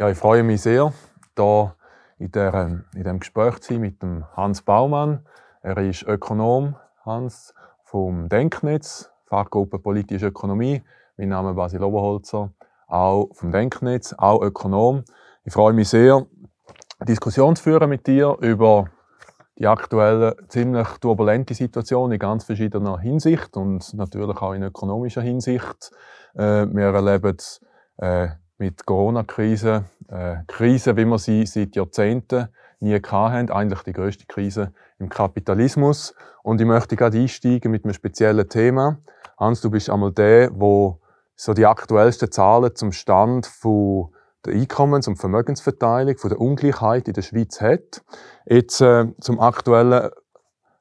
Ja, ich freue mich sehr, hier in, der, in diesem Gespräch zu sein mit dem Hans Baumann. Er ist Ökonom, Hans, vom Denknetz, Fachgruppe Politische Ökonomie. Mein Name ist Basil Oberholzer, auch vom Denknetz, auch Ökonom. Ich freue mich sehr, Diskussion zu führen mit dir über die aktuelle ziemlich turbulente Situation in ganz verschiedener Hinsicht und natürlich auch in ökonomischer Hinsicht. Äh, wir erleben äh, mit Corona-Krise, äh, Krise, wie wir sie seit Jahrzehnten nie hatten, eigentlich die größte Krise im Kapitalismus. Und ich möchte gerade einsteigen mit einem speziellen Thema. Hans, du bist einmal der, wo so die aktuellsten Zahlen zum Stand von der Einkommens- und Vermögensverteilung, von der Ungleichheit in der Schweiz hat. Jetzt äh, zum aktuellen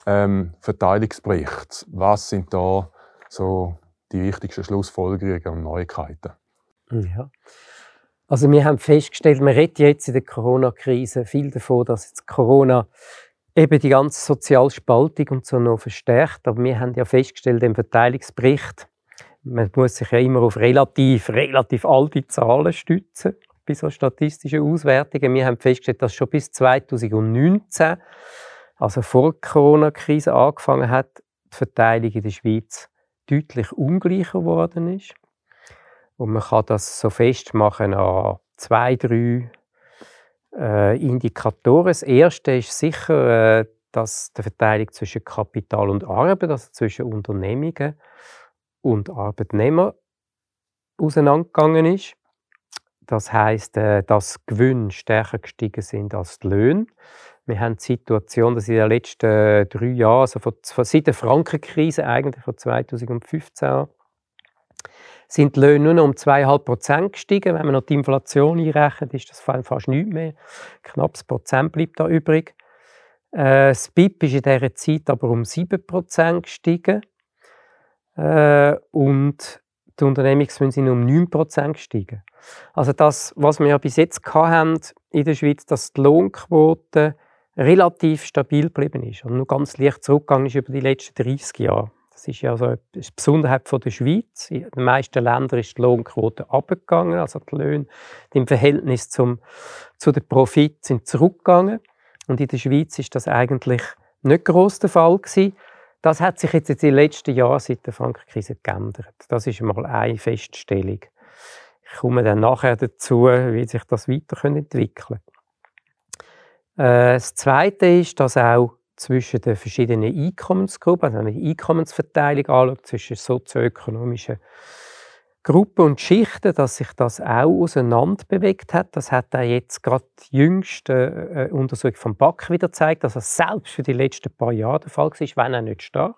ähm, Verteilungsbericht. Was sind da so die wichtigsten Schlussfolgerungen und Neuigkeiten? Ja. Also wir haben festgestellt, man redet jetzt in der Corona-Krise viel davon, dass jetzt Corona eben die ganze Sozialspaltung und so noch verstärkt. Aber wir haben ja festgestellt im Verteilungsbericht, man muss sich ja immer auf relativ, relativ alte Zahlen stützen bei so statistischen Auswertungen. Wir haben festgestellt, dass schon bis 2019, also vor der Corona-Krise angefangen hat, die Verteilung in der Schweiz deutlich ungleicher geworden ist. Und man kann das so festmachen an zwei, drei äh, Indikatoren. Das erste ist sicher, äh, dass die Verteilung zwischen Kapital und Arbeit, also zwischen Unternehmungen und Arbeitnehmern, auseinandergegangen ist. Das heißt, äh, dass Gewinne stärker gestiegen sind als die Löhne. Wir haben die Situation, dass in den letzten drei Jahren, also von, seit der Frankenkrise eigentlich von 2015 sind die Löhne nur um 2,5 Prozent gestiegen. Wenn man noch die Inflation einrechnet, ist das fast nichts mehr. Knappes Prozent bleibt da übrig. Äh, das BIP ist in dieser Zeit aber um 7 Prozent gestiegen. Äh, und die Unternehmensgewinne sind um 9 Prozent gestiegen. Also das, was wir ja bis jetzt hatten in der Schweiz, dass die Lohnquote relativ stabil geblieben ist und nur ganz leicht zurückgegangen ist über die letzten 30 Jahre. Das ist ja so eine Besonderheit von der Schweiz. In den meisten Ländern ist die Lohnquote abgegangen, also die Löhne im Verhältnis zum, zu den Profit sind zurückgegangen. Und in der Schweiz ist das eigentlich nicht groß der Fall gewesen. Das hat sich jetzt in den letzten Jahren seit der Frankenkrise geändert. Das ist mal eine Feststellung. Ich komme dann nachher dazu, wie sich das weiter entwickeln kann. Äh, das Zweite ist, dass auch zwischen den verschiedenen Einkommensgruppen, also eine Einkommensverteilung anschaut zwischen sozioökonomischen Gruppen und Schichten, dass sich das auch auseinander bewegt hat. Das hat auch jetzt gerade die jüngste äh, Untersuchung vom BAC wieder gezeigt, dass das selbst für die letzten paar Jahre der Fall war, wenn auch nicht stark.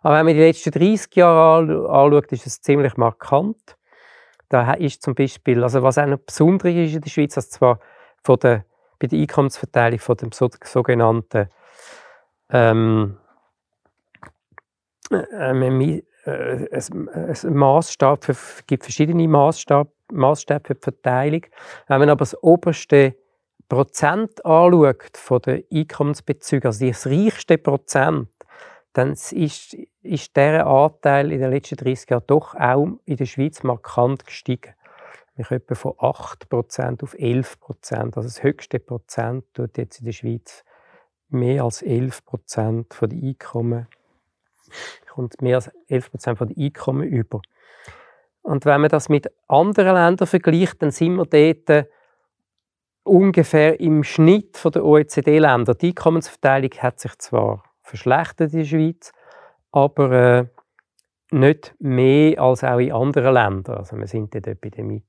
Aber wenn man die letzten 30 Jahre anschaut, ist es ziemlich markant. Da ist zum Beispiel, also was auch noch besonders ist in der Schweiz, dass zwar von der, bei der Einkommensverteilung von dem sogenannten ähm, äh, es, es Maßstab für, gibt verschiedene Maßstäbe für die Verteilung. Wenn man aber das oberste Prozent anschaut von den Einkommensbezügen, also das reichste Prozent, dann ist, ist dieser Anteil in den letzten 30 Jahren doch auch in der Schweiz markant gestiegen. Kommen etwa von 8% auf 11%. Also das höchste Prozent tut jetzt in der Schweiz mehr als 11 Prozent der Einkommen kommt mehr als 11 Prozent der Einkommen über. Und wenn man das mit anderen Ländern vergleicht, dann sind wir dort ungefähr im Schnitt der OECD-Länder. Die Einkommensverteilung hat sich zwar verschlechtert in der Schweiz, aber äh, nicht mehr als auch in anderen Ländern. Also wir sind dort bei der Mitte.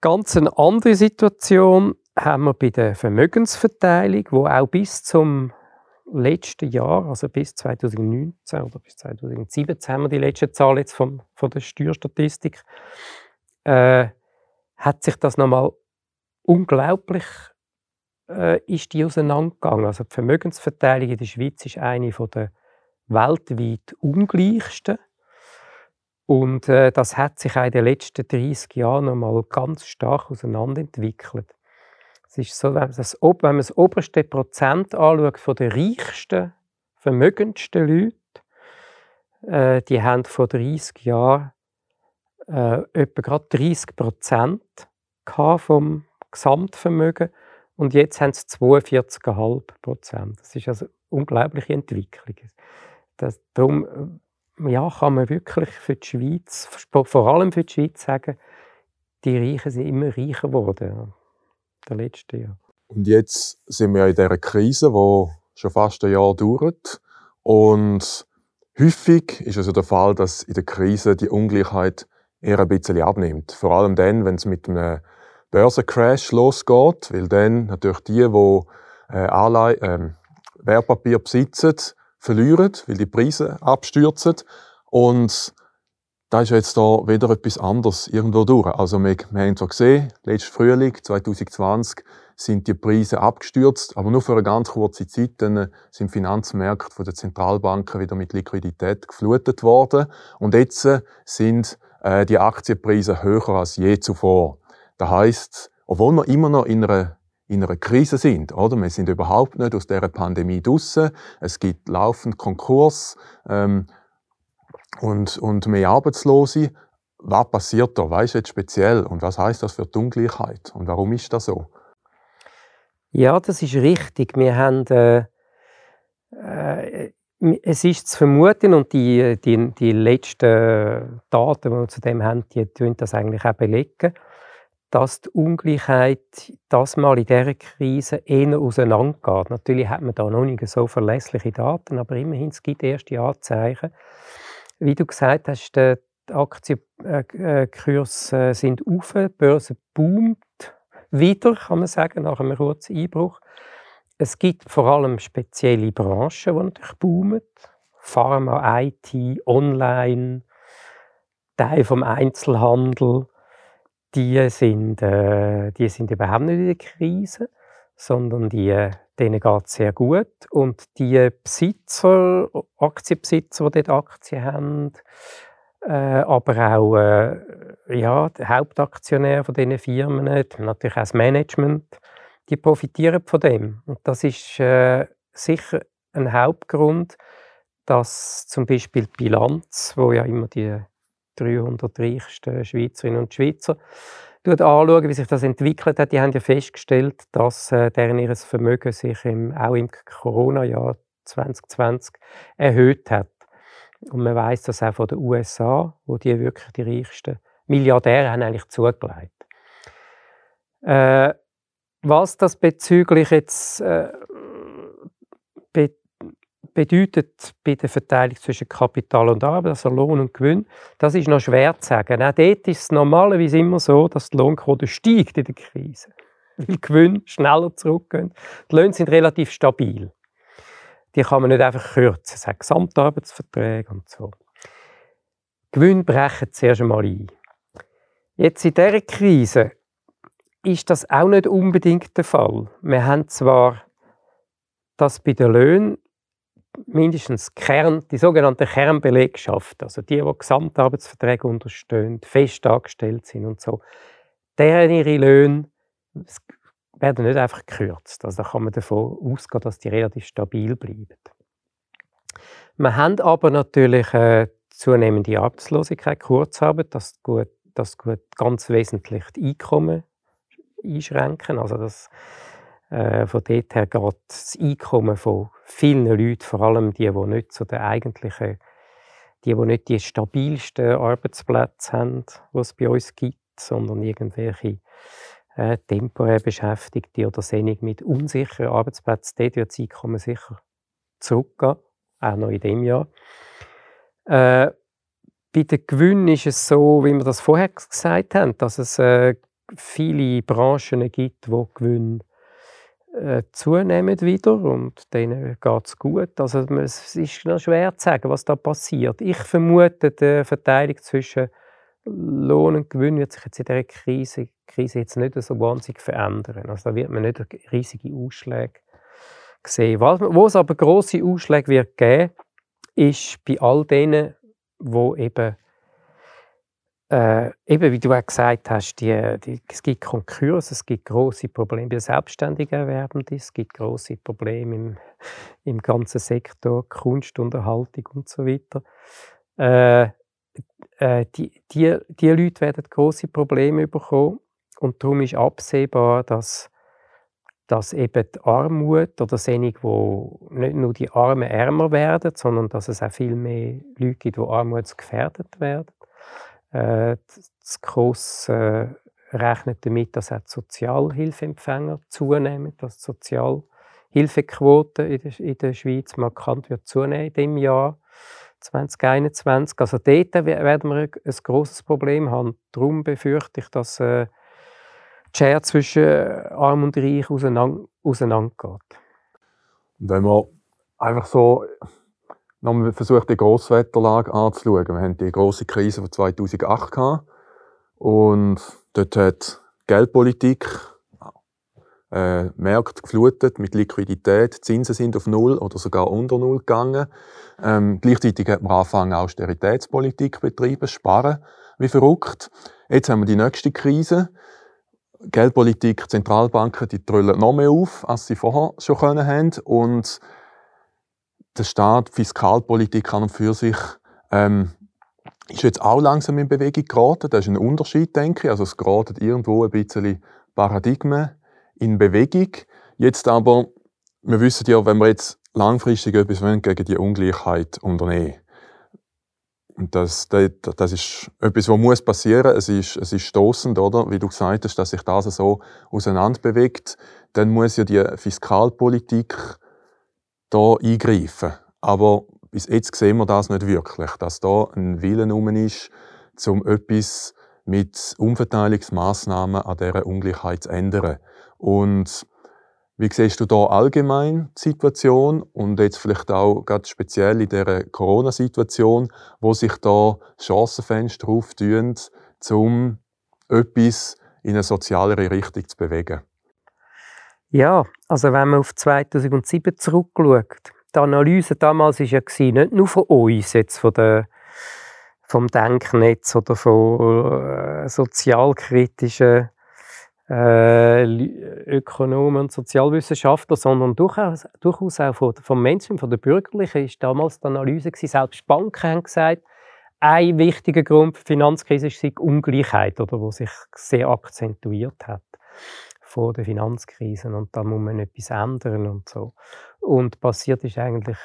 Ganz eine andere Situation haben wir bei der Vermögensverteilung, wo auch bis zum letzten Jahr, also bis 2019 oder bis 2017 haben wir die letzte Zahl jetzt vom, von der Steuerstatistik, äh, hat sich das nochmal unglaublich äh, ist die auseinandergegangen. Also die Vermögensverteilung in der Schweiz ist eine von der weltweit ungleichsten. Und äh, das hat sich auch in den letzten 30 Jahren nochmal ganz stark auseinanderentwickelt. Es ist so, wenn man das, oberste Prozent anschaut von den reichsten, vermögendsten Leuten, äh, die haben vor 30 Jahren äh, etwa gerade 30 Prozent vom Gesamtvermögen und jetzt haben sie 42,5 Prozent. Das ist also eine unglaubliche Entwicklung. Das, darum äh, ja, kann man wirklich für die Schweiz, vor allem für die Schweiz sagen, die Reichen sind immer reicher geworden den letzten Jahren. Und jetzt sind wir in dieser Krise, die schon fast ein Jahr dauert. Und häufig ist es also der Fall, dass in der Krise die Ungleichheit eher ein bisschen abnimmt. Vor allem dann, wenn es mit einem Börsencrash losgeht, weil dann natürlich die, die äh, Anlei äh, Wertpapier besitzen, verlieren, weil die Preise abstürzen. Und da ist jetzt da wieder etwas anderes irgendwo durch. Also wir, wir haben zwar gesehen, letztes Frühling 2020 sind die Preise abgestürzt, aber nur für eine ganz kurze Zeit. Dann sind Finanzmärkte von den Zentralbanken wieder mit Liquidität geflutet worden und jetzt sind äh, die Aktienpreise höher als je zuvor. Das heißt, obwohl wir immer noch in einer in einer Krise sind, oder? Wir sind überhaupt nicht aus dieser Pandemie draussen. Es gibt laufend Konkurs ähm, und, und mehr Arbeitslose. Was passiert da? Was ist jetzt speziell? Und was heißt das für die Ungleichheit? Und warum ist das so? Ja, das ist richtig. Wir haben äh, äh, es ist zu vermuten und die, die, die letzten Daten, die wir zu dem haben, die tun das eigentlich auch belegen dass die Ungleichheit das mal in dieser Krise eher auseinandergeht. Natürlich hat man da noch nicht so verlässliche Daten, aber immerhin es gibt erste Anzeichen. Wie du gesagt hast, die Aktienkurse äh, sind auf, die Börse boomt wieder, kann man sagen, nach einem kurzen Einbruch. Es gibt vor allem spezielle Branchen, die natürlich boomen. Pharma, IT, Online, Teil vom Einzelhandel die sind, äh, die sind überhaupt nicht in der Krise, sondern die, denen geht es sehr gut. Und die Besitzer, Aktienbesitzer, die dort Aktien haben, äh, aber auch äh, ja, der Hauptaktionär von diesen Firmen, natürlich auch das Management, die profitieren von dem. Und das ist äh, sicher ein Hauptgrund, dass zum Beispiel die Bilanz, wo ja immer die 300 reichsten Schweizerinnen und Schweizer anschauen, wie sich das entwickelt hat, die haben ja festgestellt, dass äh, deren ihres Vermögen sich im, auch im Corona-Jahr 2020 erhöht hat. Und man weiß das auch von den USA, wo die wirklich die reichsten Milliardäre haben eigentlich zugelegt. Äh, was das bezüglich jetzt äh, bedeutet bei der Verteilung zwischen Kapital und Arbeit, also Lohn und Gewinn, das ist noch schwer zu sagen. Auch dort ist es normalerweise immer so, dass die Lohnquote steigt in der Krise, weil Gewinn schneller zurückgehen. Die Löhne sind relativ stabil. Die kann man nicht einfach kürzen. Es hat Gesamtarbeitsverträge und so. Gewinn brechen zuerst einmal ein. Jetzt in dieser Krise ist das auch nicht unbedingt der Fall. Wir haben zwar dass bei den Löhnen mindestens Kern, die sogenannte Kernbelegschaft, also die, die Gesamtarbeitsverträge unterstehen, fest angestellt sind und so, deren ihre Löhne werden nicht einfach gekürzt. Also da kann man davon ausgehen, dass die relativ stabil bleiben. Wir haben aber natürlich äh, zunehmende Arbeitslosigkeit, Kurzarbeit, das gut, das gut ganz wesentlich die Einkommen einschränken. Also das äh, von dort her geht das Einkommen von vielen Leuten, vor allem die, die nicht so der eigentlichen, die, die nicht die stabilsten Arbeitsplätze haben, die es bei uns gibt, sondern irgendwelche äh, temporär Beschäftigte oder Sendung mit unsicheren Arbeitsplätzen, dort wird das Einkommen sicher zurückgehen, auch noch in diesem Jahr. Äh, bei den Gewinnen ist es so, wie wir das vorher gesagt haben, dass es äh, viele Branchen gibt, wo Gewinne äh, zunehmen wieder und denen geht es gut. Also es ist noch schwer zu sagen, was da passiert. Ich vermute, die Verteilung zwischen Lohn und Gewinn wird sich jetzt in dieser Krise, Krise jetzt nicht so wahnsinnig verändern. Also da wird man nicht riesige Ausschläge sehen. Wo es aber große Ausschläge wird geben, ist bei all denen, wo eben äh, eben, wie du auch gesagt hast, die, die, es gibt Konkurse, es gibt große Probleme bei selbstständigen Erwerbenden, es gibt große Probleme im, im ganzen Sektor Kunst, Unterhaltung und so weiter. Äh, äh, die, die, die Leute werden große Probleme bekommen und darum ist absehbar, dass, dass eben die Armut oder solche, wo nicht nur die Armen ärmer werden, sondern dass es auch viel mehr Leute gibt, die armutsgefährdet werden. Äh, das Gross äh, rechnet damit, dass auch die Sozialhilfeempfänger zunehmen, dass die Sozialhilfequote in der, Schweiz markant wird zunehmen in diesem Jahr. 2021. Also dort werden wir ein grosses Problem haben. Darum befürchte ich, dass äh, die Schere zwischen äh, Arm und Reich auseinander, auseinandergeht. Wenn man einfach so nochmal versucht, die Grosswetterlage anzuschauen. Wir hatten die große Krise von 2008 gehabt und dort hat Geldpolitik äh, Märkte geflutet mit Liquidität. Zinsen sind auf Null oder sogar unter Null gegangen. Ähm, gleichzeitig hat man angefangen, Austeritätspolitik betreiben, sparen wie verrückt. Jetzt haben wir die nächste Krise. Geldpolitik, Zentralbanken, die trüllen noch mehr auf, als sie vorher schon können haben. Und der Staat, Fiskalpolitik an und für sich, ähm, ist jetzt auch langsam in Bewegung geraten. Das ist ein Unterschied, denke ich. Also es geraten irgendwo ein bisschen Paradigmen in Bewegung. Jetzt aber, wir wissen ja, wenn wir jetzt langfristig etwas wollen, gegen die Ungleichheit unternehmen und das, das, das ist etwas, was muss passieren. Es ist, es ist stoßend, oder? Wie du gesagt hast, dass sich das so auseinander bewegt. Dann muss ja die Fiskalpolitik da eingreifen. Aber bis jetzt sehen wir das nicht wirklich, dass da ein Willen um ist, um etwas mit Umverteilungsmaßnahmen an dieser Ungleichheit zu ändern. Und wie siehst du da allgemein die Situation und jetzt vielleicht auch ganz speziell in dieser Corona-Situation, wo sich da Chancenfenster auftun, um etwas in eine sozialere Richtung zu bewegen? Ja, also wenn man auf 2007 zurückschaut, die Analyse damals war ja nicht nur von uns, jetzt von der, vom Denknetz oder von äh, sozialkritischen äh, Ökonomen und Sozialwissenschaftler, sondern durchaus, durchaus auch von, vom Mainstream, von der Bürgerlichen, ist damals die Analyse gewesen. Selbst Banken haben gesagt, ein wichtiger Grund für die Finanzkrise ist die Ungleichheit, oder, wo sich sehr akzentuiert hat vor der Finanzkrise und da muss man etwas ändern und so. Und passiert ist eigentlich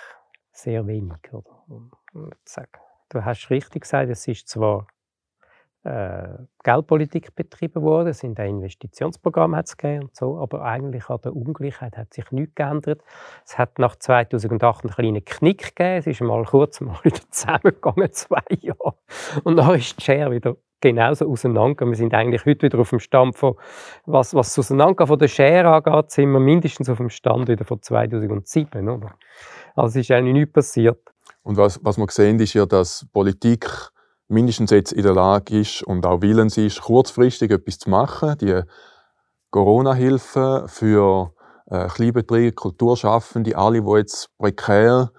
sehr wenig, oder? Du hast richtig gesagt, es ist zwar äh, Geldpolitik betrieben worden, es sind auch Investitionsprogramme hat's gegeben und so, aber eigentlich an der Ungleichheit hat sich nichts geändert. Es hat nach 2008 einen kleinen Knick gegeben, es ist mal kurz mal wieder zusammengegangen, zwei Jahre, und dann ist die Schere wieder genauso auseinandergegangen. Wir sind eigentlich heute wieder auf dem Stand von, was, was das Auseinandergehen von der Schere angeht, sind wir mindestens auf dem Stand wieder von 2007, oder? Also ist eigentlich nichts passiert. Und was, was wir sehen, ist ja, dass Politik mindestens jetzt in der Lage ist und auch willens ist, kurzfristig etwas zu machen. Die Corona-Hilfe für äh, Kleinbetriebe, Kulturschaffende, alle, die jetzt prekär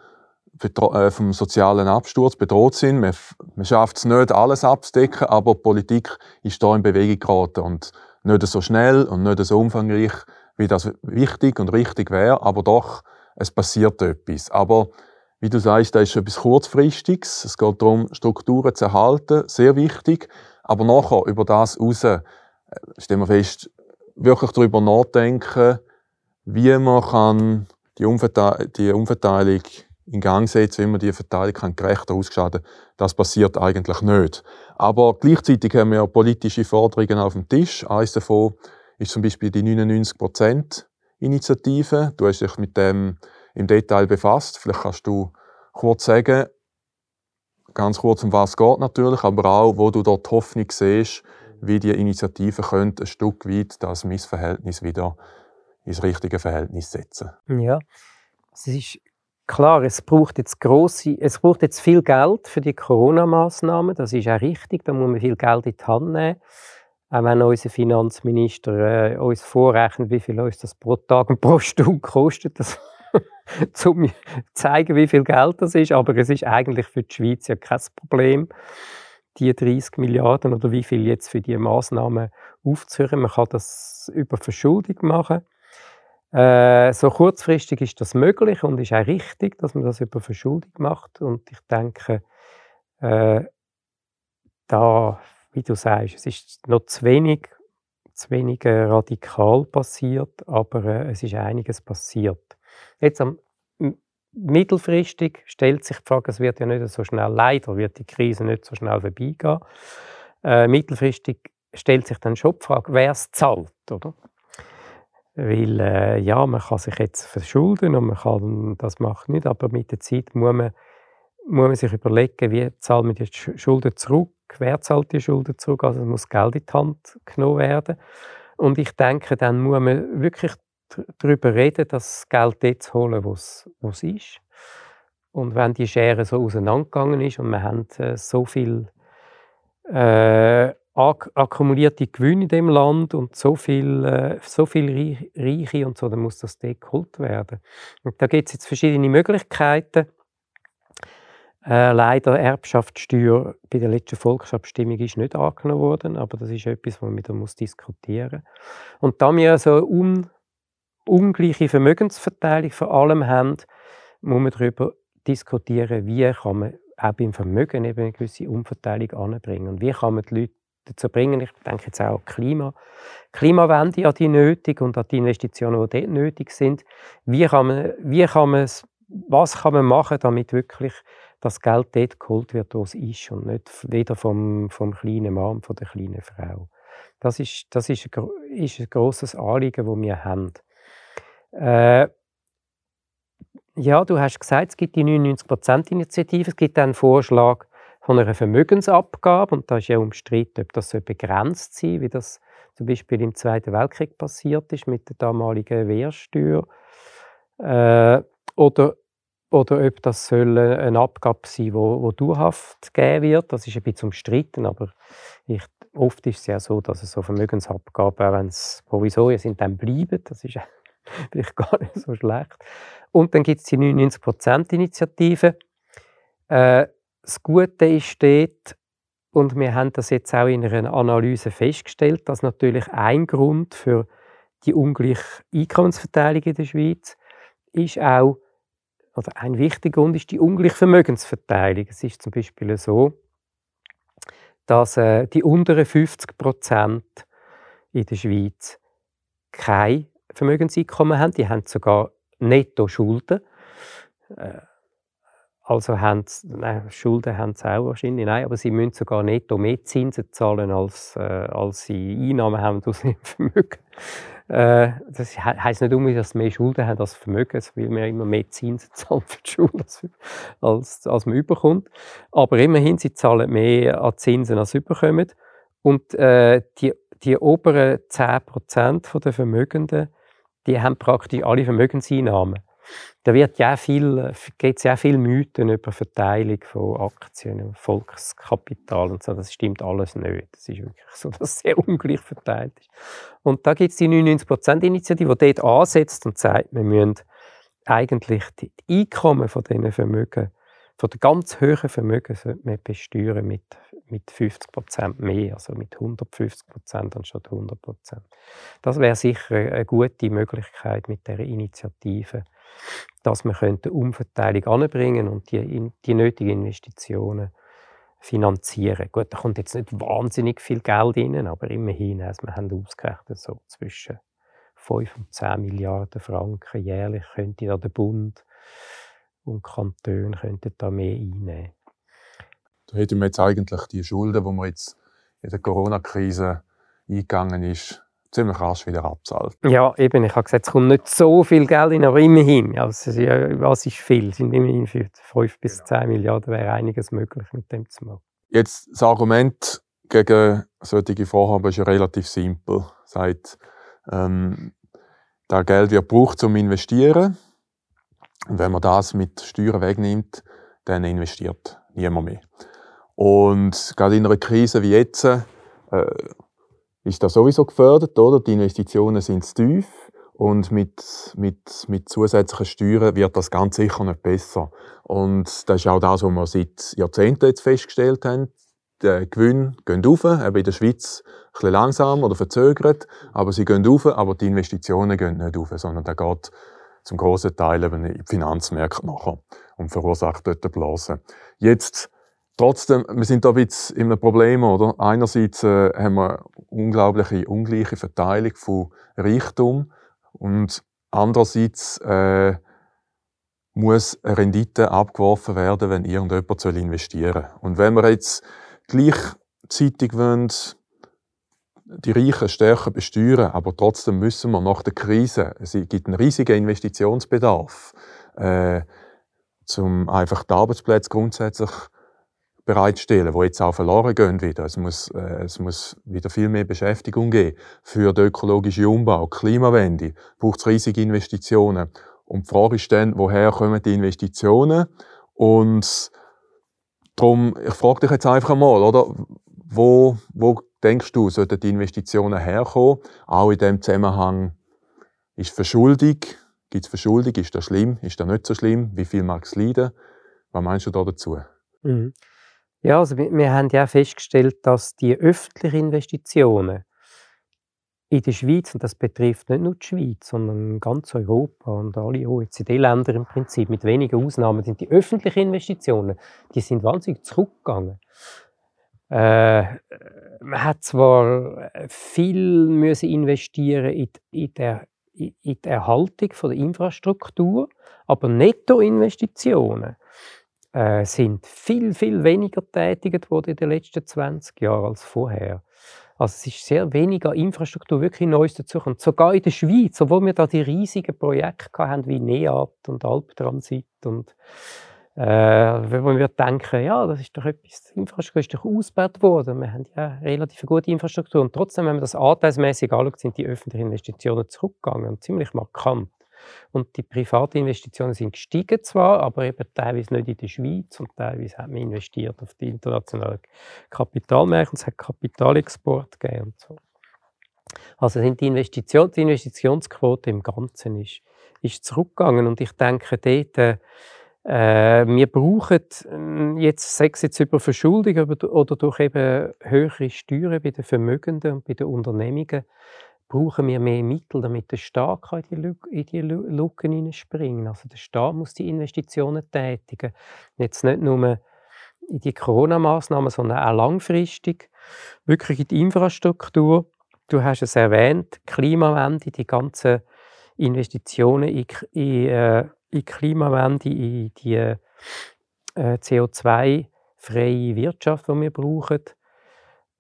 vom sozialen Absturz bedroht sind. Man, man schafft es nicht, alles abzudecken, aber die Politik ist da in Bewegung geraten und nicht so schnell und nicht so umfangreich, wie das wichtig und richtig wäre, aber doch, es passiert etwas. Aber wie du sagst, da ist etwas Kurzfristiges. Es geht darum, Strukturen zu erhalten, sehr wichtig. Aber nachher, über das raus, äh, stellen wir fest, wirklich darüber nachdenken, wie man kann die Umverteilung in Gang setzen, wie man die Verteilung kann gerechter ausgestalten Das passiert eigentlich nicht. Aber gleichzeitig haben wir politische Forderungen auf dem Tisch. Eines davon ist zum Beispiel die 99%-Initiative. Du hast dich mit dem im Detail befasst. Vielleicht kannst du kurz sagen, ganz kurz, um was es geht natürlich, aber auch, wo du dort Hoffnung siehst, wie die Initiative könnte ein Stück weit das Missverhältnis wieder ins richtige Verhältnis setzen. Ja, es ist klar, es braucht jetzt grosse, es braucht jetzt viel Geld für die Corona-Maßnahmen. Das ist auch richtig. Da muss man viel Geld in die Hand nehmen. Auch wenn unser Finanzminister äh, uns vorrechnet, wie viel uns das pro Tag und pro Stunde kostet, das um zu zeigen, wie viel Geld das ist. Aber es ist eigentlich für die Schweiz ja kein Problem, die 30 Milliarden oder wie viel jetzt für die Maßnahmen aufzuhören. Man kann das über Verschuldung machen. Äh, so kurzfristig ist das möglich und ist auch richtig, dass man das über Verschuldung macht. Und ich denke, äh, da, wie du sagst, es ist noch zu wenig, zu wenig äh, radikal passiert, aber äh, es ist einiges passiert. Jetzt am mittelfristig stellt sich die Frage, es wird ja nicht so schnell, leider wird die Krise nicht so schnell vorbeigehen. Äh, mittelfristig stellt sich dann schon die Frage, wer es zahlt, oder? Weil, äh, ja, man kann sich jetzt verschulden und man kann, das macht nicht, aber mit der Zeit muss man, muss man sich überlegen, wie zahlt man die Schulden zurück, wer zahlt die Schulden zurück, also muss Geld in die Hand genommen werden. Und ich denke, dann muss man wirklich darüber reden, das Geld dort zu holen, wo es ist. Und wenn die Schere so auseinandergegangen ist und wir haben äh, so viel äh, akkumulierte Gewinne in dem Land und so viel, äh, so viel Reiche und so, dann muss das geholt werden. Und da gibt es jetzt verschiedene Möglichkeiten. Äh, leider Erbschaftssteuer bei der letzten Volksabstimmung ist nicht angenommen worden, aber das ist etwas, was man wieder muss diskutieren muss. Und da wir so eine ungleiche Vermögensverteilung vor allem haben, muss man darüber diskutieren, wie kann man auch beim Vermögen eben eine gewisse Umverteilung anbringen und wie kann man die Leute dazu bringen. Ich denke jetzt auch Klima, Klimawende, an die nötig und an die Investitionen, die dort nötig sind. Wie kann man, wie kann man was kann man machen, damit wirklich das Geld dort geholt wird, wo es ist und nicht weder vom, vom kleinen Mann, von der kleinen Frau. Das ist, das ist, ein, ist ein grosses Anliegen, das wir haben. Äh, ja, du hast gesagt, es gibt die 99%-Initiative, es gibt einen Vorschlag von einer Vermögensabgabe und da ist ja umstritten, ob das so begrenzt sein wie das zum Beispiel im Zweiten Weltkrieg passiert ist mit der damaligen Wehrsteuer. Äh, oder, oder ob das soll eine Abgabe sein wo, wo dauerhaft gegeben wird. Das ist ein bisschen umstritten, aber ich, oft ist es ja so, dass es so Vermögensabgaben, auch wenn es Provisorien sind, dann bleiben. Das ist vielleicht gar nicht so schlecht. Und dann gibt es die 99%-Initiative. Äh, das Gute ist dort, und wir haben das jetzt auch in einer Analyse festgestellt, dass natürlich ein Grund für die ungleiche Einkommensverteilung in der Schweiz ist auch, oder ein wichtiger Grund ist die ungleiche Vermögensverteilung. Es ist zum Beispiel so, dass äh, die unteren 50 Prozent in der Schweiz kein Vermögenseinkommen haben. Die haben sogar netto Schulden. Äh, also haben sie, nein, Schulden haben sie auch wahrscheinlich, nein, aber sie müssen sogar netto mehr Zinsen zahlen, als, äh, als sie Einnahmen haben aus ihrem Vermögen. Äh, das heisst nicht unbedingt, dass sie mehr Schulden haben als Vermögen, weil man immer mehr Zinsen zahlt für die Schule, als, als, als man überkommt. Aber immerhin, sie zahlen mehr an Zinsen, als sie überkommen. Und äh, die, die oberen 10% der Vermögenden, die haben praktisch alle Vermögenseinnahmen. Da wird ja viel, gibt es ja viel Mythen über Verteilung von Aktien Volkskapital und so. Das stimmt alles nicht. Das ist wirklich so, dass es sehr ungleich verteilt ist. Und da gibt es die 99%-Initiative, die dort ansetzt und sagt, wir müssen eigentlich die Einkommen von diesen Vermögen, von den ganz hohen Vermögen, wir besteuern mit, mit 50% mehr, also mit 150% anstatt 100%. Das wäre sicher eine gute Möglichkeit mit der Initiative dass wir eine Umverteilung anbringen und die, die nötigen Investitionen finanzieren. Gut, da kommt jetzt nicht wahnsinnig viel Geld rein, aber immerhin, also wir haben ausgerechnet, so zwischen 5 und 10 Milliarden Franken jährlich könnte da der Bund und Kantone könnten da mehr einnehmen. Da hätten wir jetzt eigentlich die Schulden, die man jetzt in der Corona-Krise eingegangen ist, ziemlich rasch wieder abzahlt. Ja, eben. Ich habe gesagt, es kommt nicht so viel Geld in, aber immerhin. Also, was ist viel? Es sind immerhin 5 bis genau. 10 Milliarden, wäre einiges möglich mit dem zu machen. Jetzt, das Argument gegen solche Vorhaben ist ja relativ simpel. Sagt, ähm, das Geld wird gebraucht zum Investieren. Und wenn man das mit Steuern wegnimmt, dann investiert niemand mehr. Und gerade in einer Krise wie jetzt, äh, ist das sowieso gefördert, oder? Die Investitionen sind zu tief und mit, mit, mit zusätzlichen Steuern wird das ganz sicher nicht besser. Und das ist auch das, was wir seit Jahrzehnten jetzt festgestellt haben. Die Gewinne gehen rauf, eben in der Schweiz ein bisschen langsam oder verzögert, aber sie gehen rauf, aber die Investitionen gehen nicht rauf, sondern der geht zum grossen Teil eben in die Finanzmärkte nachher und verursacht dort eine Blase. Jetzt trotzdem, wir sind da ein bisschen in einem Problem, oder? Einerseits äh, haben wir unglaubliche ungleiche Verteilung von Reichtum und andererseits äh, muss eine Rendite abgeworfen werden, wenn irgendjemand investieren soll. Und wenn wir jetzt gleichzeitig wollen, die Reichen stärker besteuern, aber trotzdem müssen wir nach der Krise, es gibt einen riesigen Investitionsbedarf, äh, um einfach die Arbeitsplätze grundsätzlich bereitstellen, wo jetzt auch verloren gehen wieder. Es muss, äh, es muss wieder viel mehr Beschäftigung geben. Für den ökologischen Umbau, Klimawende braucht es riesige Investitionen. Und die Frage ist dann, woher kommen die Investitionen? Und darum, ich frage dich jetzt einfach mal, oder? Wo, wo denkst du, sollten die Investitionen herkommen? Auch in dem Zusammenhang, ist Verschuldung, gibt es Verschuldung, ist das schlimm, ist das nicht so schlimm? Wie viel mag es leiden? Was meinst du da dazu? Mhm. Ja, also wir, wir haben ja festgestellt, dass die öffentlichen Investitionen in der Schweiz, und das betrifft nicht nur die Schweiz, sondern ganz Europa und alle OECD-Länder im Prinzip, mit wenigen Ausnahmen, sind die öffentlichen Investitionen, die sind wahnsinnig zurückgegangen. Äh, man hat zwar viel müssen investieren in, in, der, in die Erhaltung von der Infrastruktur, aber Nettoinvestitionen äh, sind viel, viel weniger tätigt worden in den letzten 20 Jahren als vorher. Also es ist sehr weniger Infrastruktur wirklich Neues dazugekommen. Sogar in der Schweiz, obwohl wir da die riesigen Projekte hatten, wie NEAT und Alptransit und äh, wo wir denken, ja, das ist doch etwas, die Infrastruktur ist doch ausgebaut worden. Wir haben ja relativ gute Infrastruktur. Und trotzdem, wenn man das anteilsmäßig anschaut, sind die öffentlichen Investitionen zurückgegangen und ziemlich markant. Und die privaten Investitionen sind gestiegen zwar, aber eben teilweise nicht in der Schweiz und teilweise hat man investiert auf die internationalen Kapitalmärkte es hat Kapitalexport gegeben und so. Also sind die, Investition, die Investitionsquote im Ganzen ist, ist zurückgegangen und ich denke dort, äh, wir brauchen äh, jetzt, sei es jetzt über Verschuldung oder durch eben höhere Steuern bei den Vermögenden und bei den Unternehmungen, brauchen wir mehr Mittel, damit der Staat in die, Lücken, in die Lücken hineinspringen Also der Staat muss die Investitionen tätigen. Jetzt nicht nur in die Corona-Maßnahmen, sondern auch langfristig. Wirklich in die Infrastruktur. Du hast es erwähnt, Klimawende, die ganzen Investitionen in, in, äh, in Klimawende, in die äh, CO2-freie Wirtschaft, die wir brauchen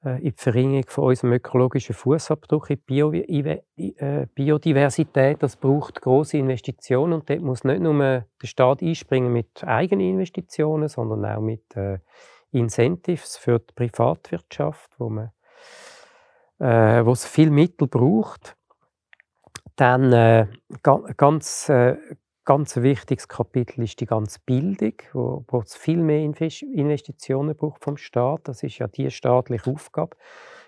äh, in die Verringerung von unserem ökologischen Fußabdruck, in die Bio äh, Biodiversität. Das braucht große Investitionen und dort muss nicht nur der Staat einspringen mit eigenen Investitionen, sondern auch mit äh, Incentives für die Privatwirtschaft, wo man äh, wo es viel Mittel braucht. Dann äh, ganz, äh, ganz wichtiges Kapitel ist die ganze Bildung, wo, wo es viel mehr Investitionen braucht vom Staat. Das ist ja die staatliche Aufgabe.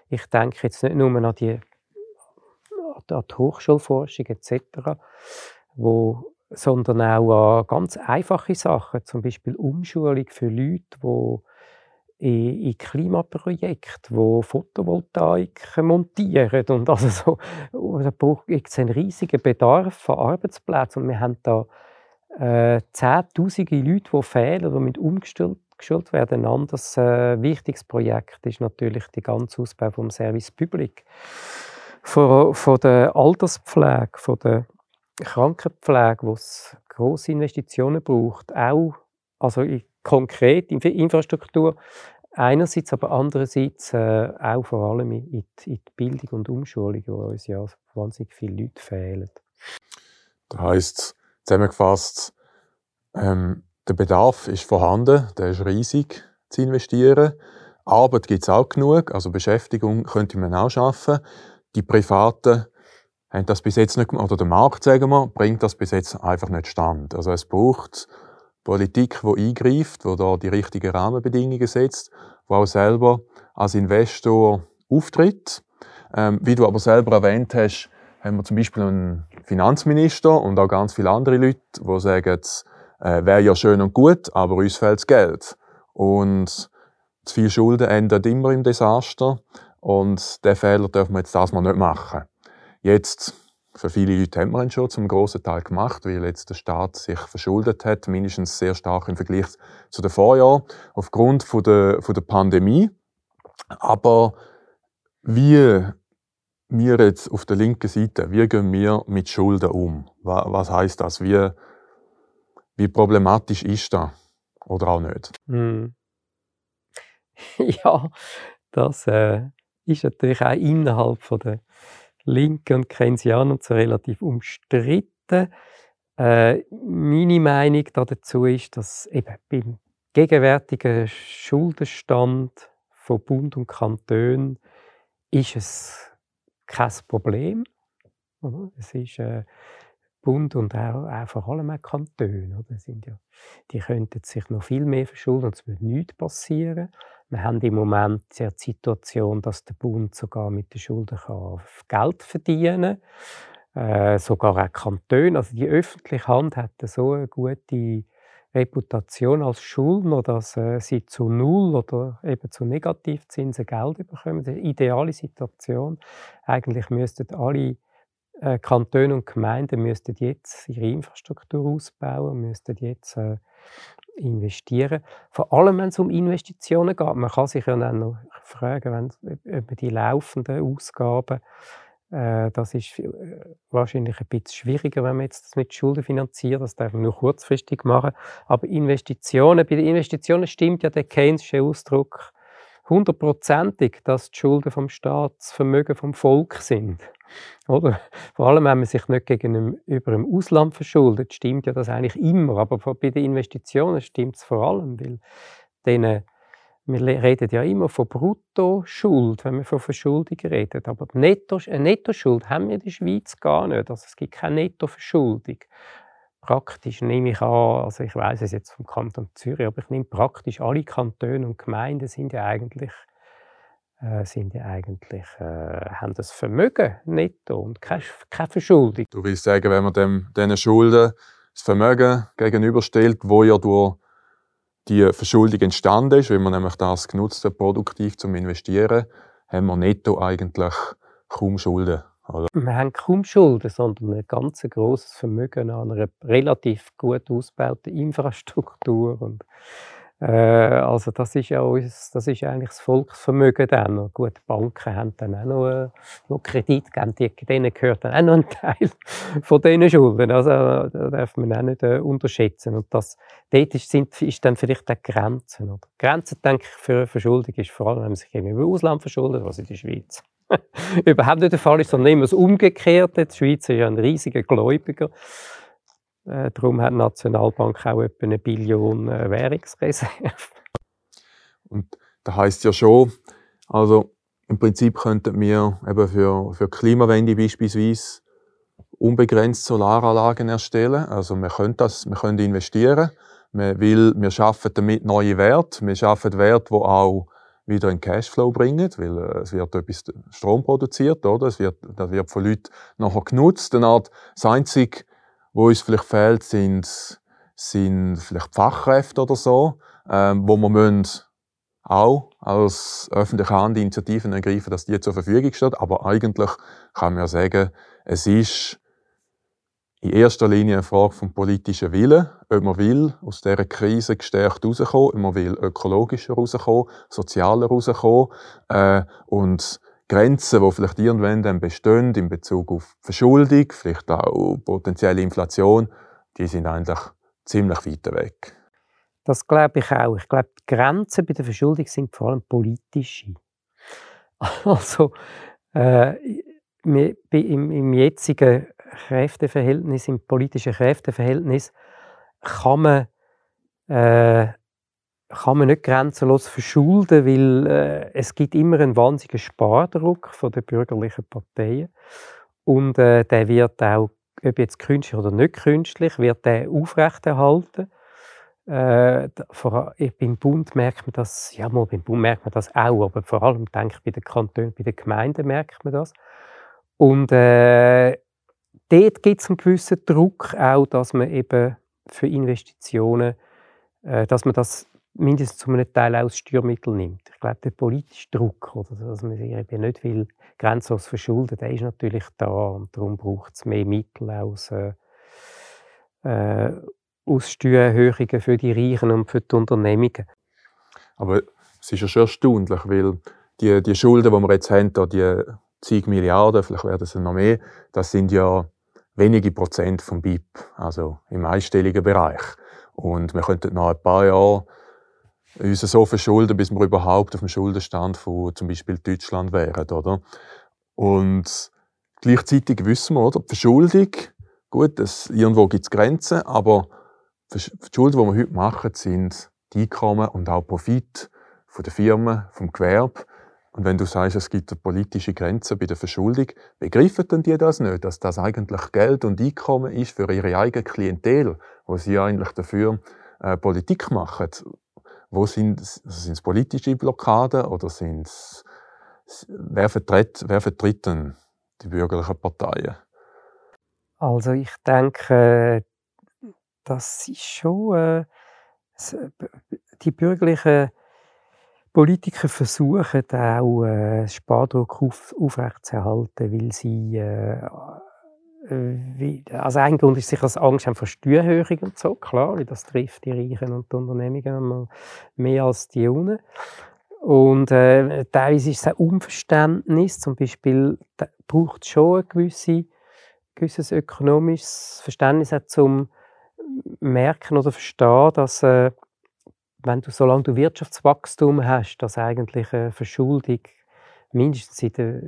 Ich denke jetzt nicht nur an die, an die Hochschulforschung etc., wo, sondern auch an ganz einfache Sachen, zum Beispiel Umschulung für Leute, die in, in Klimaprojekte, wo Photovoltaik montieren und also so, da gibt es einen riesigen Bedarf an Arbeitsplätzen und wir haben da äh, zehntausende Leute, die fehlen oder mit umgestellt werden. Ein anderes äh, wichtiges Projekt ist natürlich der ganze Ausbau vom Service Public, von, von der Alterspflege, von der Krankenpflege, wo es große Investitionen braucht, auch also in konkret in Infrastruktur einerseits, aber andererseits äh, auch vor allem in, in, die Bildung und Umschulung, wo uns ja wahnsinnig viele Leute fehlen. Das heisst, zusammengefasst, ähm, der Bedarf ist vorhanden, der ist riesig zu investieren. Arbeit gibt es auch genug, also Beschäftigung könnte man auch schaffen. Die Privaten haben das bis jetzt nicht oder der Markt, sagen wir, bringt das bis jetzt einfach nicht stand. Also es braucht Politik, die eingreift, die da die richtigen Rahmenbedingungen setzt, die auch selber als Investor auftritt. Ähm, wie du aber selber erwähnt hast, haben wir zum Beispiel einen Finanzminister und auch ganz viele andere Leute, die sagen, äh, wäre ja schön und gut, aber uns fehlt das Geld. Und zu viel Schulden endet immer im Desaster. Und den Fehler dürfen wir jetzt das mal nicht machen. Jetzt für viele Leute haben wir ihn schon zum grossen Teil gemacht, weil jetzt der Staat sich verschuldet hat, mindestens sehr stark im Vergleich zu den Vorjahren, aufgrund von der, von der Pandemie. Aber wie wir jetzt auf der linken Seite, wie gehen wir mit Schulden um? Was heißt das? Wie, wie problematisch ist das? Oder auch nicht? Hm. Ja, das äh, ist natürlich auch innerhalb von der Linken und Keynesianern so relativ umstritten. Äh, meine Meinung dazu ist, dass eben beim gegenwärtigen Schuldenstand von Bund und Kanton ist es kein Problem. Es ist äh, Bund und auch, auch vor allem auch Kantone. Oder? Sind ja, die könnten sich noch viel mehr verschulden es würde nichts passieren. Wir haben im Moment die Situation, dass der Bund sogar mit den Schulden Geld verdienen kann. Äh, sogar auch Kantone. Also die öffentliche Hand hat so eine gute Reputation als Schuldner, dass äh, sie zu Null oder eben zu Negativzinsen Geld bekommen. Das ist eine ideale Situation. Eigentlich müssten alle äh, Kantone und Gemeinden müssten jetzt ihre Infrastruktur ausbauen, müssten jetzt äh, investieren. Vor allem, wenn es um Investitionen geht. Man kann sich ja dann noch fragen, wenn, über die laufenden Ausgaben äh, das ist äh, wahrscheinlich ein bisschen schwieriger, wenn man jetzt das mit Schulden finanziert. Das darf man nur kurzfristig machen. Aber Investitionen, bei den Investitionen stimmt ja der Keynesche Ausdruck hundertprozentig, dass die Schulden vom Staat das Vermögen vom Volk sind. Oder? Vor allem, wenn man sich nicht gegenüber dem Ausland verschuldet, stimmt ja das eigentlich immer. Aber bei den Investitionen stimmt es vor allem, weil denen wir reden ja immer von Bruttoschuld, wenn wir von Verschuldung reden. Aber Netto, eine Nettoschuld haben wir in der Schweiz gar nicht. Also es gibt keine Nettoverschuldung. Praktisch nehme ich an, also ich weiß es jetzt vom Kanton Zürich, aber ich nehme praktisch alle Kantone und Gemeinden sind ja eigentlich sind ja eigentlich, äh, haben das Vermögen netto und keine, keine Verschuldung. Du willst sagen, wenn man dem, diesen Schulden das Vermögen gegenüberstellt, wo ja durch die Verschuldung entstanden ist, wenn man nämlich das genutzt hat, produktiv zum Investieren, haben wir netto eigentlich kaum Schulden. Oder? Wir haben kaum Schulden, sondern ein ganz grosses Vermögen an einer relativ gut ausgebauten Infrastruktur und äh, also das ist ja uns, das ist eigentlich das Volksvermögen dann. gut, Banken haben dann auch noch, äh, noch Kredit gegeben, die, denen gehört dann auch noch ein Teil von diesen Schulden. Also da darf man auch nicht äh, unterschätzen. Und das, dort ist, sind, ist dann vielleicht auch Grenzen. Oder? Grenzen, denke ich, für Verschuldung ist vor allem, wenn man sich gegenüber Ausland verschuldet, was in der Schweiz überhaupt nicht der Fall ist, sondern immer das Umgekehrte. Die Schweiz ist ja ein riesiger Gläubiger. Äh, darum hat die Nationalbank auch etwa eine Billion äh, Währungsreserve. Und das heißt ja schon, also im Prinzip könnten wir eben für, für Klimawende beispielsweise unbegrenzt Solaranlagen erstellen. Also wir können das, wir können investieren. Wir, will, wir schaffen damit neue Werte. Wir schaffen Werte, die auch wieder in Cashflow bringen, weil äh, es wird etwas Strom produziert, oder? Es wird, das wird von Leuten nachher genutzt. Eine Art, das einzige wo uns vielleicht fehlt, sind, sind vielleicht Fachkräfte oder so, ähm, wo wir müssen auch als öffentliche Hand Initiativen ergreifen, dass die zur Verfügung steht. Aber eigentlich kann man ja sagen, es ist in erster Linie eine Frage vom politischen Willen, ob man will aus dieser Krise gestärkt rauskommen, ob man will ökologischer rauskommen, sozialer rauskommen. Äh, und Grenzen, die vielleicht irgendwann bestehen in Bezug auf Verschuldung, vielleicht auch potenzielle Inflation, die sind eigentlich ziemlich weit weg. Das glaube ich auch. Ich glaube, die Grenzen bei der Verschuldung sind vor allem politische. Also, äh, im, im jetzigen Kräfteverhältnis, im politischen Kräfteverhältnis, kann man äh, kann man nicht grenzenlos verschulden, weil äh, es gibt immer einen wahnsinnigen Spardruck von den bürgerlichen Parteien und äh, der wird auch, ob jetzt künstlich oder nicht künstlich, wird der aufrechterhalten. Äh, beim Bund merkt man das, ja, mal, beim Bund merkt man das auch, aber vor allem denke ich bei den Kantonen, bei den Gemeinden merkt man das. Und äh, dort gibt es einen gewissen Druck auch, dass man eben für Investitionen, äh, dass man das mindestens zu einem Teil auch als Steuermittel nimmt. Ich glaube, der politische Druck, oder, dass man sich eben nicht will, grenzlos verschulden, der ist natürlich da und darum braucht es mehr Mittel aus, äh, äh, aus Steuererhöhungen für die Reichen und für die Unternehmungen. Aber es ist ja schon erstaunlich, weil die, die Schulden, die wir jetzt haben, die zig Milliarden, vielleicht werden es noch mehr, das sind ja wenige Prozent vom BIP, also im einstelligen Bereich. Und wir könnten nach ein paar Jahren uns so verschulden, bis wir überhaupt auf dem Schuldenstand von zum Beispiel Deutschland wären, oder? Und gleichzeitig wissen wir, oder? Die Verschuldung, gut, das, irgendwo gibt es Grenzen, aber die Schulden, die wir heute machen, sind die Einkommen und auch Profit von den Firmen, vom Gewerbe. Und wenn du sagst, es gibt eine politische Grenze bei der Verschuldung, begreifen denn die das nicht, dass das eigentlich Geld und Einkommen ist für ihre eigene Klientel, wo sie eigentlich dafür äh, Politik machen? Wo sind es politische Blockaden oder sind es, wer vertritt, wer vertritt denn die bürgerlichen Parteien? Also ich denke, das ist schon äh, die bürgerlichen Politiker versuchen auch äh, Spardruck auf, aufrechtzuerhalten, weil sie äh, wie, also ein Grund ist sicher das Angst haben vor Steuererhöhungen und so, klar, weil das trifft die Reichen und die Unternehmungen mehr als die Jungen. Und äh, teilweise ist es ein Unverständnis, zum Beispiel braucht es schon ein gewisse, gewisses ökonomisches Verständnis auch zum merken oder verstehen, dass äh, wenn du, solange du Wirtschaftswachstum hast, dass eigentlich eine Verschuldung mindestens in, der,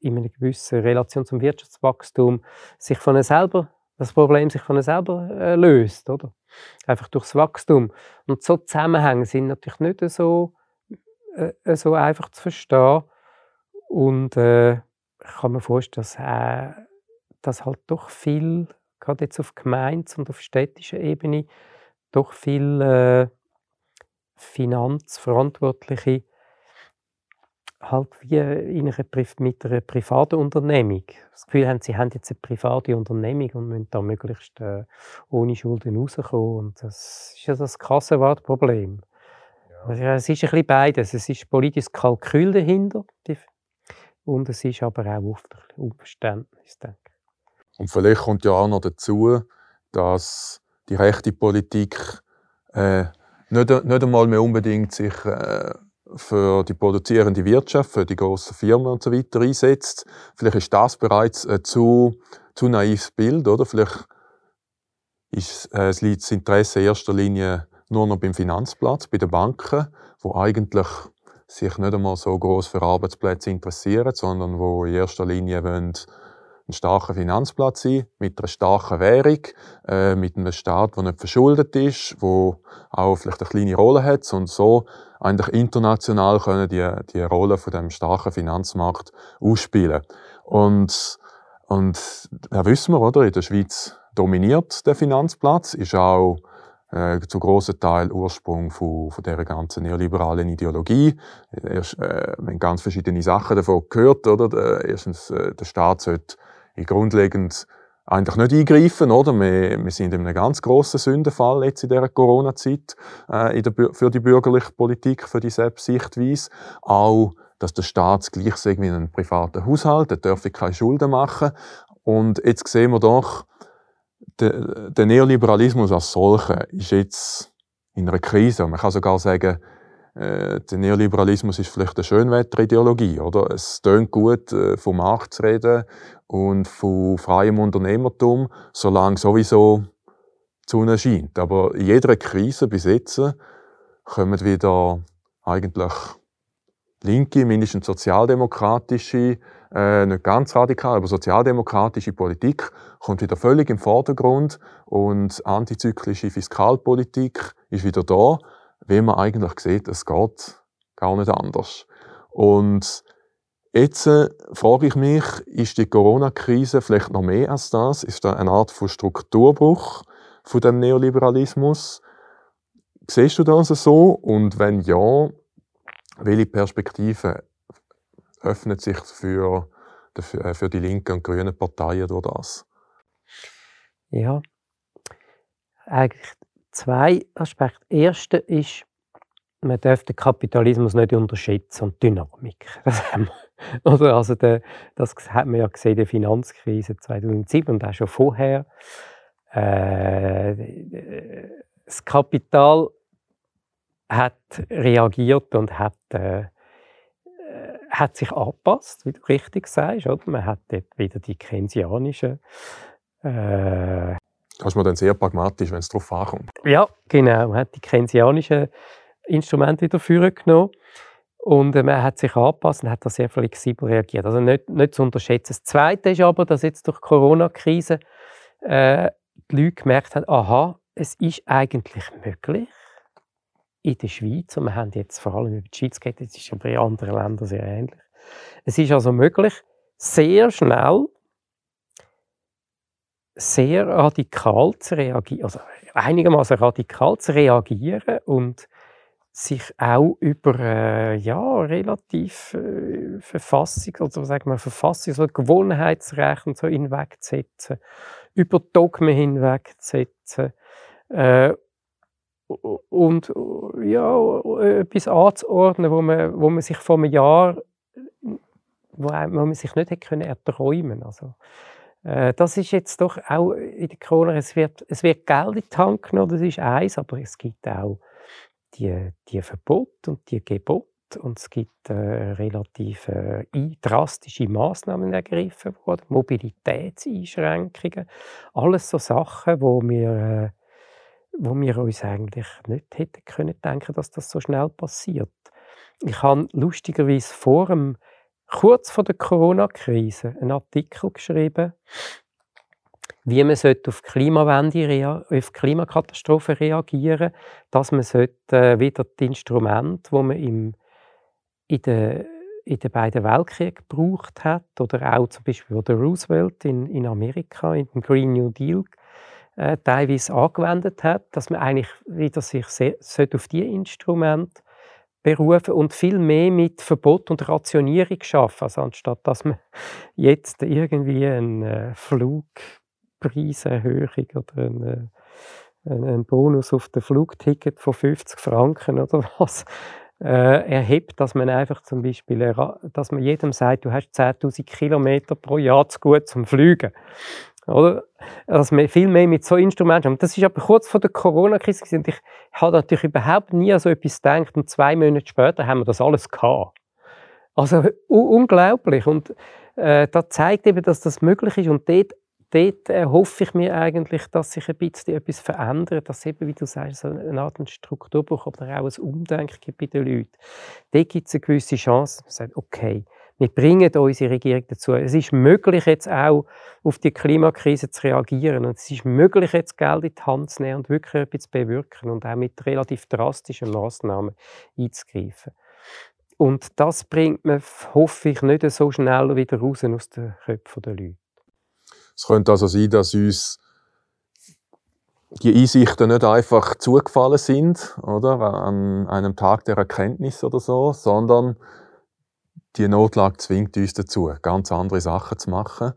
in einer gewissen Relation zum Wirtschaftswachstum sich von selber, das Problem sich von selber äh, löst, oder? Einfach durchs Wachstum. Und so Zusammenhänge sind natürlich nicht so, äh, so einfach zu verstehen. Und äh, ich kann mir vorstellen, dass, äh, dass halt doch viel, gerade jetzt auf Gemeinde- und auf städtischer Ebene, doch viel äh, Finanzverantwortliche halt wie in einer, mit einer privaten Unternehmung. Das Gefühl haben, sie haben jetzt eine private Unternehmung und müssen da möglichst äh, ohne Schulden rauskommen. Und das ist ja das krasse Problem. Ja. Also, es ist ein bisschen beides. Es ist politisches Kalkül dahinter und es ist aber auch Unverständnis, denke ich. Und vielleicht kommt ja auch noch dazu, dass die rechte Politik äh, nicht, nicht einmal mehr unbedingt sich äh, für die produzierende Wirtschaft, für die grossen Firmen und so weiter einsetzt. Vielleicht ist das bereits ein zu, zu naives Bild, oder? Vielleicht ist, äh, das Interesse in erster Linie nur noch beim Finanzplatz, bei den Banken, wo eigentlich sich nicht einmal so groß für Arbeitsplätze interessieren, sondern wo in erster Linie wollen, einen starken Finanzplatz sein, mit einer starken Währung, äh, mit einem Staat, der nicht verschuldet ist, wo auch vielleicht eine kleine Rolle hat und so eigentlich international können die, die Rolle von dem starken Finanzmarkt ausspielen. Und, und da wissen wir, oder? In der Schweiz dominiert der Finanzplatz, ist auch äh, zu grossen Teil Ursprung von, von dieser ganzen neoliberalen Ideologie. Erst, äh, wir haben ganz verschiedene Sachen davon gehört, oder? Erstens, äh, der Staat sollte grundlegend eigentlich nicht eingreifen, oder? Wir, wir sind in einem ganz grossen Sündenfall jetzt in dieser Corona-Zeit äh, für die bürgerliche Politik, für die Selbstsichtweise. Auch, dass der Staat gleich sagt wie ein privater Haushalt, der darf keine Schulden machen. Und jetzt sehen wir doch, der, der Neoliberalismus als solcher ist jetzt in einer Krise. Man kann sogar sagen, äh, der Neoliberalismus ist vielleicht eine Schönwetterideologie, oder? Es tönt gut, äh, vom Markt zu reden und von freiem Unternehmertum, solange sowieso die Sonne scheint. Aber in jeder Krise bis jetzt kommen wieder eigentlich linke, mindestens sozialdemokratische, äh, nicht ganz radikal, aber sozialdemokratische Politik kommt wieder völlig im Vordergrund und antizyklische Fiskalpolitik ist wieder da wie man eigentlich sieht, es geht gar nicht anders. Und jetzt äh, frage ich mich, ist die Corona-Krise vielleicht noch mehr als das? Ist da eine Art von Strukturbruch von dem Neoliberalismus? Siehst du das so? Und wenn ja, welche Perspektive öffnet sich für, äh, für die linken und grünen Parteien durch das? Ja, eigentlich zwei Aspekte. Erste ist, man darf den Kapitalismus nicht unterschätzen und Dynamik. Das haben wir, oder? Also der, das hat man ja gesehen in der Finanzkrise 2007 und auch schon vorher. Äh, das Kapital hat reagiert und hat, äh, hat sich angepasst, wie du richtig sagst. Oder? Man hat dort wieder die keynesianischen äh, das ist man dann sehr pragmatisch, wenn es darauf ankommt. Ja, genau. Man hat die keynesianischen Instrumente wieder vorgenommen. Und äh, man hat sich angepasst und hat da sehr flexibel reagiert. Also nicht, nicht zu unterschätzen. Das Zweite ist aber, dass jetzt durch die Corona-Krise äh, die Leute gemerkt haben, aha, es ist eigentlich möglich in der Schweiz, und wir haben jetzt vor allem über die Schweiz geredet, es ist aber in anderen Ländern sehr ähnlich. Es ist also möglich, sehr schnell sehr radikal zu reagieren, also einigermaßen radikal zu reagieren und sich auch über äh, ja, relativ äh, Verfassung, also sagen wir Verfassungs- oder Gewohnheitsrecht und so hinwegzusetzen, über Dogmen hinwegzusetzen äh, und ja, etwas anzuordnen, wo man, wo man sich vor einem Jahr wo man sich nicht hätte können erträumen also. Äh, das ist jetzt doch auch in der Corona, es wird, es wird Geld in die Hand genommen, das ist eins, aber es gibt auch die, die Verbote und die Gebote und es gibt äh, relativ äh, drastische Maßnahmen ergriffen worden, Mobilitätseinschränkungen, alles so Sachen, wo wir, äh, wo wir uns eigentlich nicht hätten können denken, dass das so schnell passiert. Ich habe lustigerweise vor dem kurz vor der Corona-Krise einen Artikel geschrieben, wie man auf Klimawende, auf Klimakatastrophen reagieren dass man äh, wieder die Instrumente, die man im, in, den, in den beiden Weltkriegen gebraucht hat, oder auch zum Beispiel der Roosevelt in, in Amerika, in dem Green New Deal, äh, teilweise angewendet hat, dass man eigentlich wieder sich sehr, auf diese Instrumente berufen und viel mehr mit Verbot und Rationierung schaffen, also anstatt dass man jetzt irgendwie eine Flugpreiserhöhung oder einen, einen Bonus auf das Flugticket von 50 Franken oder was äh, erhebt, dass man einfach zum Beispiel, dass man jedem sagt, du hast 10.000 Kilometer pro Jahr zu gut zum Fliegen. Oder? Dass wir viel mehr mit so Instrumenten haben. Das ist aber kurz vor der Corona-Krise und ich habe natürlich überhaupt nie an so etwas gedacht und zwei Monate später haben wir das alles gehabt. Also unglaublich und äh, das zeigt eben, dass das möglich ist und dort, dort äh, hoffe ich mir eigentlich, dass sich ein bisschen etwas verändert, dass eben, wie du sagst, eine Art Strukturbruch oder auch ein Umdenken gibt bei den Leuten. Dort gibt es eine gewisse Chance, man sagt, okay, wir bringen unsere Regierung dazu. Es ist möglich, jetzt auch auf die Klimakrise zu reagieren. Und es ist möglich, jetzt Geld in die Hand zu nehmen und wirklich etwas zu bewirken und auch mit relativ drastischen Massnahmen einzugreifen. Und das bringt man, hoffe ich, nicht so schnell wieder raus aus den Köpfen der Leute. Es könnte also sein, dass uns die Einsichten nicht einfach zugefallen sind, oder, an einem Tag der Erkenntnis oder so, sondern die Notlage zwingt uns dazu, ganz andere Sachen zu machen.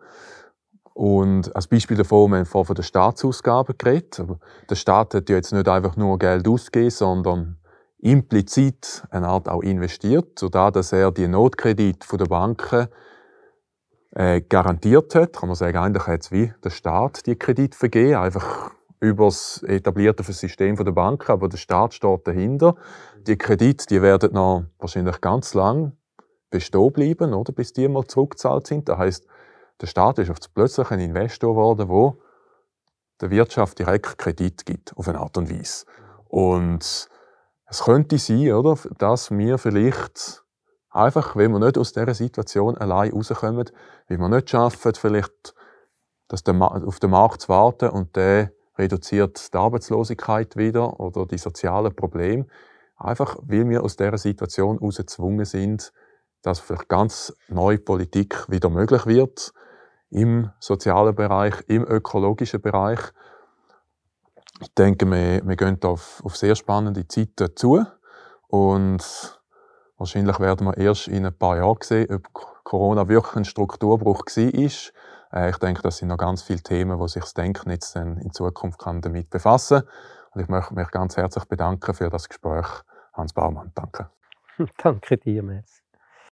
Und als Beispiel davon, wir haben vorhin von den Staatsausgaben geredet. Der Staat hat ja jetzt nicht einfach nur Geld ausgegeben, sondern implizit eine Art auch investiert, sodass dass er die Notkredit der Banken äh, garantiert hat. Kann man sagen, eigentlich hat es wie der Staat die Kredit vergeben, einfach über das etablierte System der Banken, aber der Staat steht dahinter. Die Kredite, die werden noch wahrscheinlich ganz lang bestehen bleiben, oder, bis die mal zurückgezahlt sind. Das heißt, der Staat ist plötzlich ein Investor geworden, wo der Wirtschaft direkt Kredit gibt, auf eine Art und Weise. Und es könnte sein, oder, dass wir vielleicht einfach, wenn wir nicht aus dieser Situation allein rauskommen, wenn wir nicht schaffen, vielleicht dass auf den Markt zu warten und der reduziert die Arbeitslosigkeit wieder oder die sozialen Probleme, einfach weil wir aus dieser Situation heraus gezwungen sind, dass vielleicht ganz neue Politik wieder möglich wird im sozialen Bereich, im ökologischen Bereich. Ich denke, wir, wir gehen auf, auf sehr spannende Zeiten zu und wahrscheinlich werden wir erst in ein paar Jahren sehen, ob Corona wirklich ein Strukturbruch war. Äh, ich denke, das sind noch ganz viele Themen, wo sich das Denknetz dann in Zukunft kann damit befassen kann. Und ich möchte mich ganz herzlich bedanken für das Gespräch Hans Baumann. Danke. Danke dir, Messi.